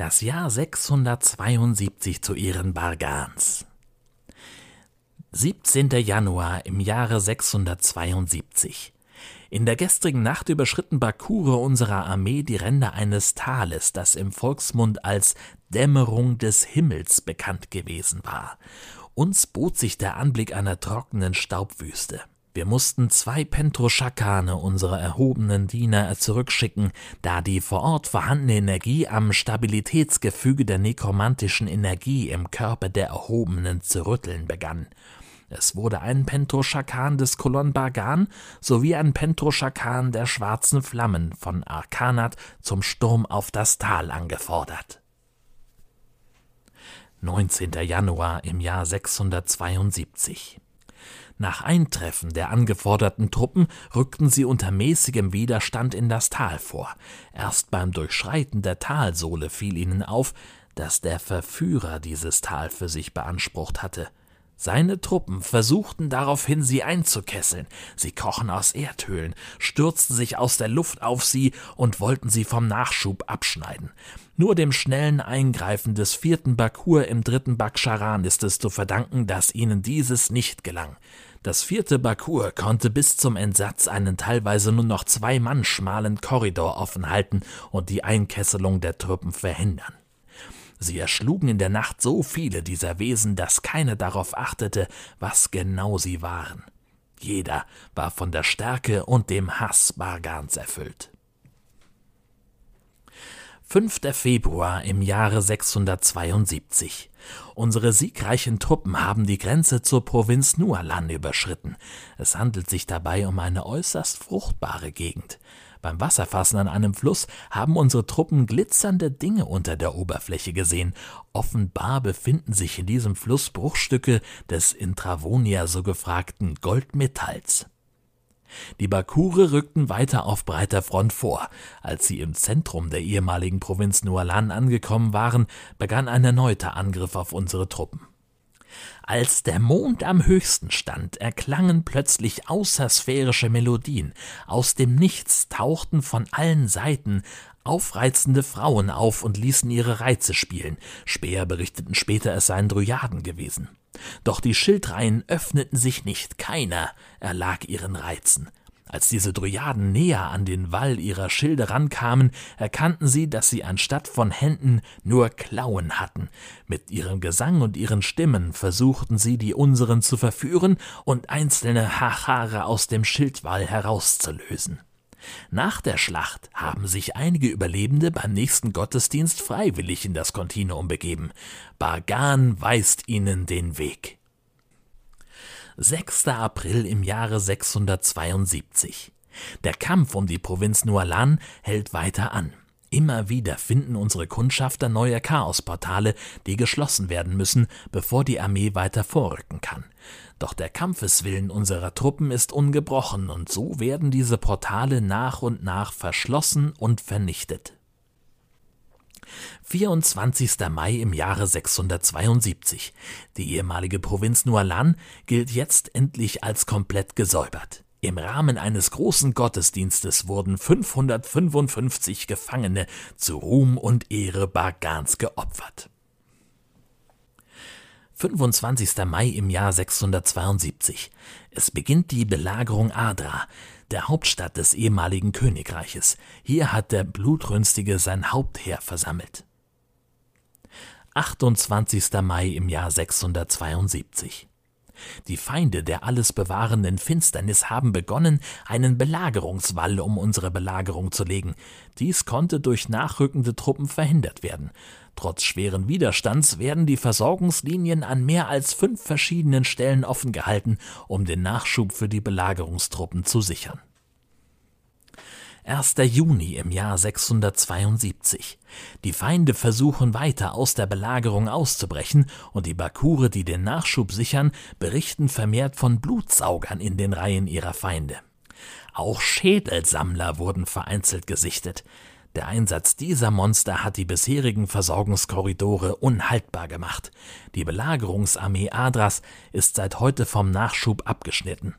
Das Jahr 672 zu Ehren Bargans. 17. Januar im Jahre 672. In der gestrigen Nacht überschritten Bakure unserer Armee die Ränder eines Tales, das im Volksmund als Dämmerung des Himmels bekannt gewesen war. Uns bot sich der Anblick einer trockenen Staubwüste. Wir mussten zwei Pentroschakane unserer erhobenen Diener zurückschicken, da die vor Ort vorhandene Energie am Stabilitätsgefüge der nekromantischen Energie im Körper der Erhobenen zu rütteln begann. Es wurde ein Pentroschakan des Kolon Bargan sowie ein Pentroschakan der schwarzen Flammen von Arkanat zum Sturm auf das Tal angefordert. 19. Januar im Jahr 672 nach Eintreffen der angeforderten Truppen rückten sie unter mäßigem Widerstand in das Tal vor. Erst beim Durchschreiten der Talsohle fiel ihnen auf, dass der Verführer dieses Tal für sich beansprucht hatte. Seine Truppen versuchten daraufhin, sie einzukesseln. Sie krochen aus Erdhöhlen, stürzten sich aus der Luft auf sie und wollten sie vom Nachschub abschneiden. Nur dem schnellen Eingreifen des vierten Bakur im dritten Bakscharan ist es zu verdanken, dass ihnen dieses nicht gelang. Das vierte Bakur konnte bis zum Entsatz einen teilweise nur noch zwei Mann schmalen Korridor offen halten und die Einkesselung der Truppen verhindern. Sie erschlugen in der Nacht so viele dieser Wesen, dass keiner darauf achtete, was genau sie waren. Jeder war von der Stärke und dem Hass Bargans erfüllt. 5. Februar im Jahre 672. Unsere siegreichen Truppen haben die Grenze zur Provinz Nualan überschritten. Es handelt sich dabei um eine äußerst fruchtbare Gegend. Beim Wasserfassen an einem Fluss haben unsere Truppen glitzernde Dinge unter der Oberfläche gesehen. Offenbar befinden sich in diesem Fluss Bruchstücke des in Travonia so gefragten Goldmetalls. Die Bakure rückten weiter auf breiter Front vor. Als sie im Zentrum der ehemaligen Provinz Nualan angekommen waren, begann ein erneuter Angriff auf unsere Truppen. Als der Mond am höchsten stand, erklangen plötzlich außersphärische Melodien. Aus dem Nichts tauchten von allen Seiten aufreizende Frauen auf und ließen ihre Reize spielen. Späher berichteten später, es seien Dryaden gewesen. Doch die Schildreihen öffneten sich nicht, keiner erlag ihren Reizen. Als diese Dryaden näher an den Wall ihrer Schilde rankamen, erkannten sie, dass sie anstatt von Händen nur Klauen hatten. Mit ihrem Gesang und ihren Stimmen versuchten sie, die unseren zu verführen und einzelne Hachare aus dem Schildwall herauszulösen. Nach der Schlacht haben sich einige Überlebende beim nächsten Gottesdienst freiwillig in das Kontinuum begeben. Bargan weist ihnen den Weg. 6. April im Jahre 672. Der Kampf um die Provinz Nualan hält weiter an. Immer wieder finden unsere Kundschafter neue Chaosportale, die geschlossen werden müssen, bevor die Armee weiter vorrücken kann. Doch der Kampfeswillen unserer Truppen ist ungebrochen, und so werden diese Portale nach und nach verschlossen und vernichtet. 24. Mai im Jahre 672. Die ehemalige Provinz Nualan gilt jetzt endlich als komplett gesäubert. Im Rahmen eines großen Gottesdienstes wurden 555 Gefangene zu Ruhm und Ehre Bargans geopfert. 25. Mai im Jahr 672. Es beginnt die Belagerung Adra, der Hauptstadt des ehemaligen Königreiches. Hier hat der Blutrünstige sein Hauptheer versammelt. 28. Mai im Jahr 672. Die Feinde der alles bewahrenden Finsternis haben begonnen, einen Belagerungswall um unsere Belagerung zu legen. Dies konnte durch nachrückende Truppen verhindert werden. Trotz schweren Widerstands werden die Versorgungslinien an mehr als fünf verschiedenen Stellen offen gehalten, um den Nachschub für die Belagerungstruppen zu sichern. 1. Juni im Jahr 672. Die Feinde versuchen weiter aus der Belagerung auszubrechen und die Bakure, die den Nachschub sichern, berichten vermehrt von Blutsaugern in den Reihen ihrer Feinde. Auch Schädelsammler wurden vereinzelt gesichtet. Der Einsatz dieser Monster hat die bisherigen Versorgungskorridore unhaltbar gemacht. Die Belagerungsarmee Adras ist seit heute vom Nachschub abgeschnitten.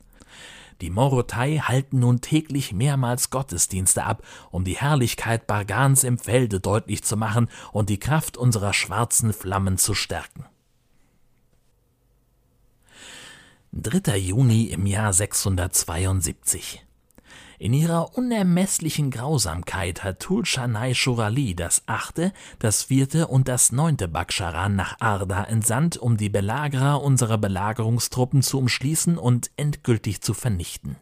Die Morotai halten nun täglich mehrmals Gottesdienste ab, um die Herrlichkeit Bargans im Felde deutlich zu machen und die Kraft unserer schwarzen Flammen zu stärken. 3. Juni im Jahr 672 in ihrer unermesslichen Grausamkeit hat Tulchanai Shurali das achte, das vierte und das neunte Bakscharan nach Arda entsandt, um die Belagerer unserer Belagerungstruppen zu umschließen und endgültig zu vernichten.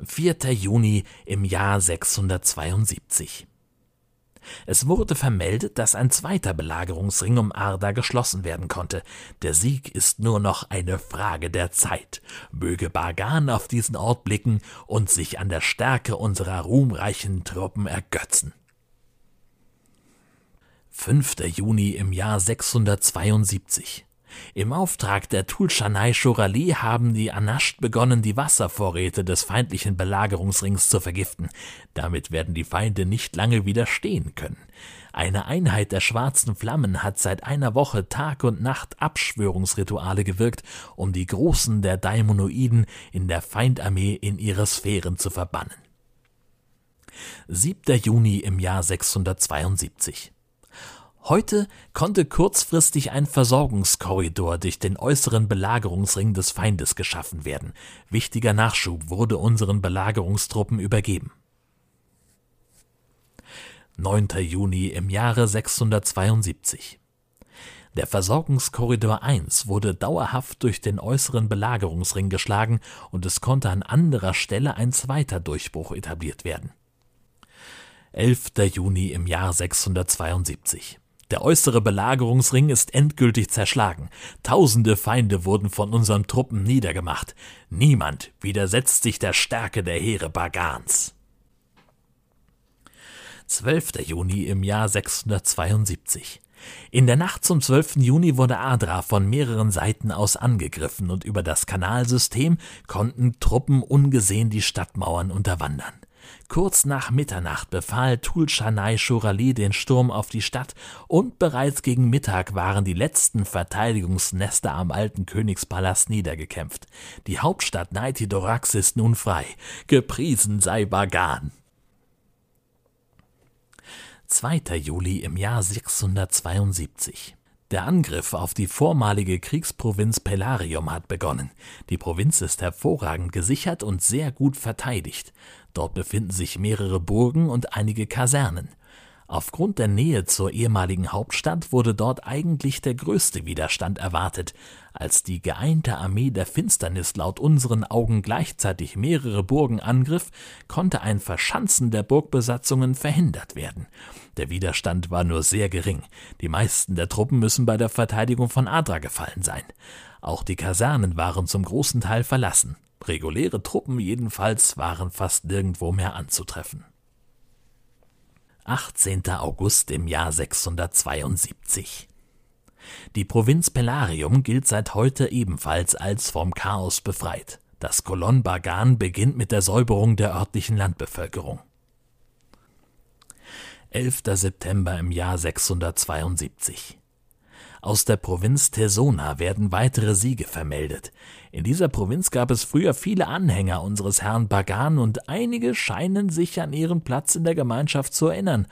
4. Juni im Jahr 672 es wurde vermeldet, dass ein zweiter Belagerungsring um Arda geschlossen werden konnte. Der Sieg ist nur noch eine Frage der Zeit. Möge Bargan auf diesen Ort blicken und sich an der Stärke unserer ruhmreichen Truppen ergötzen. 5. Juni im Jahr 672 im Auftrag der Tulchanai Shorali haben die Anasht begonnen, die Wasservorräte des feindlichen Belagerungsrings zu vergiften. Damit werden die Feinde nicht lange widerstehen können. Eine Einheit der schwarzen Flammen hat seit einer Woche Tag und Nacht Abschwörungsrituale gewirkt, um die Großen der Daimonoiden in der Feindarmee in ihre Sphären zu verbannen. 7. Juni im Jahr 672 Heute konnte kurzfristig ein Versorgungskorridor durch den äußeren Belagerungsring des Feindes geschaffen werden. Wichtiger Nachschub wurde unseren Belagerungstruppen übergeben. 9. Juni im Jahre 672 der Versorgungskorridor 1 wurde dauerhaft durch den äußeren Belagerungsring geschlagen und es konnte an anderer Stelle ein zweiter Durchbruch etabliert werden. 11. Juni im Jahr 672 der äußere Belagerungsring ist endgültig zerschlagen. Tausende Feinde wurden von unseren Truppen niedergemacht. Niemand widersetzt sich der Stärke der Heere Bagans. 12. Juni im Jahr 672. In der Nacht zum 12. Juni wurde Adra von mehreren Seiten aus angegriffen und über das Kanalsystem konnten Truppen ungesehen die Stadtmauern unterwandern. Kurz nach Mitternacht befahl Tulchanai Shurali den Sturm auf die Stadt und bereits gegen Mittag waren die letzten Verteidigungsnester am alten Königspalast niedergekämpft. Die Hauptstadt Naitidorax ist nun frei. Gepriesen sei Bagan. 2. Juli im Jahr 672 der Angriff auf die vormalige Kriegsprovinz Pelarium hat begonnen. Die Provinz ist hervorragend gesichert und sehr gut verteidigt. Dort befinden sich mehrere Burgen und einige Kasernen. Aufgrund der Nähe zur ehemaligen Hauptstadt wurde dort eigentlich der größte Widerstand erwartet. Als die geeinte Armee der Finsternis laut unseren Augen gleichzeitig mehrere Burgen angriff, konnte ein Verschanzen der Burgbesatzungen verhindert werden. Der Widerstand war nur sehr gering. Die meisten der Truppen müssen bei der Verteidigung von Adra gefallen sein. Auch die Kasernen waren zum großen Teil verlassen. Reguläre Truppen jedenfalls waren fast nirgendwo mehr anzutreffen. 18. August im Jahr 672. Die Provinz Pelarium gilt seit heute ebenfalls als vom Chaos befreit. Das Kolon Bagan beginnt mit der Säuberung der örtlichen Landbevölkerung. 11. September im Jahr 672. Aus der Provinz Tesona werden weitere Siege vermeldet. In dieser Provinz gab es früher viele Anhänger unseres Herrn Bagan und einige scheinen sich an ihren Platz in der Gemeinschaft zu erinnern.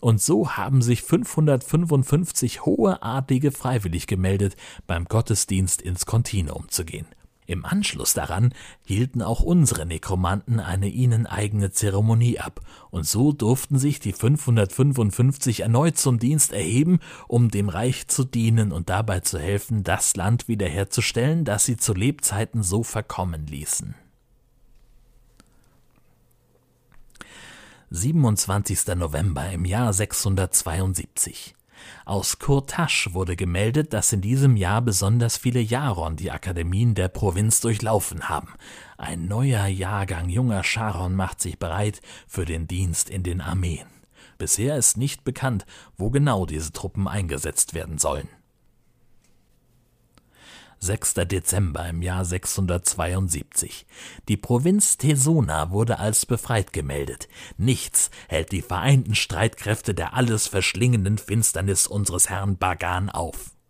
Und so haben sich 555 hohe Adlige freiwillig gemeldet, beim Gottesdienst ins Kontinuum zu gehen. Im Anschluss daran hielten auch unsere Nekromanten eine ihnen eigene Zeremonie ab, und so durften sich die 555 erneut zum Dienst erheben, um dem Reich zu dienen und dabei zu helfen, das Land wiederherzustellen, das sie zu Lebzeiten so verkommen ließen. 27. November im Jahr 672 aus Kurtasch wurde gemeldet, dass in diesem Jahr besonders viele Jaron die Akademien der Provinz durchlaufen haben. Ein neuer Jahrgang junger Charon macht sich bereit für den Dienst in den Armeen. Bisher ist nicht bekannt, wo genau diese Truppen eingesetzt werden sollen. 6. Dezember im Jahr 672. Die Provinz Tesona wurde als befreit gemeldet. Nichts hält die vereinten Streitkräfte der alles verschlingenden Finsternis unseres Herrn Bagan auf.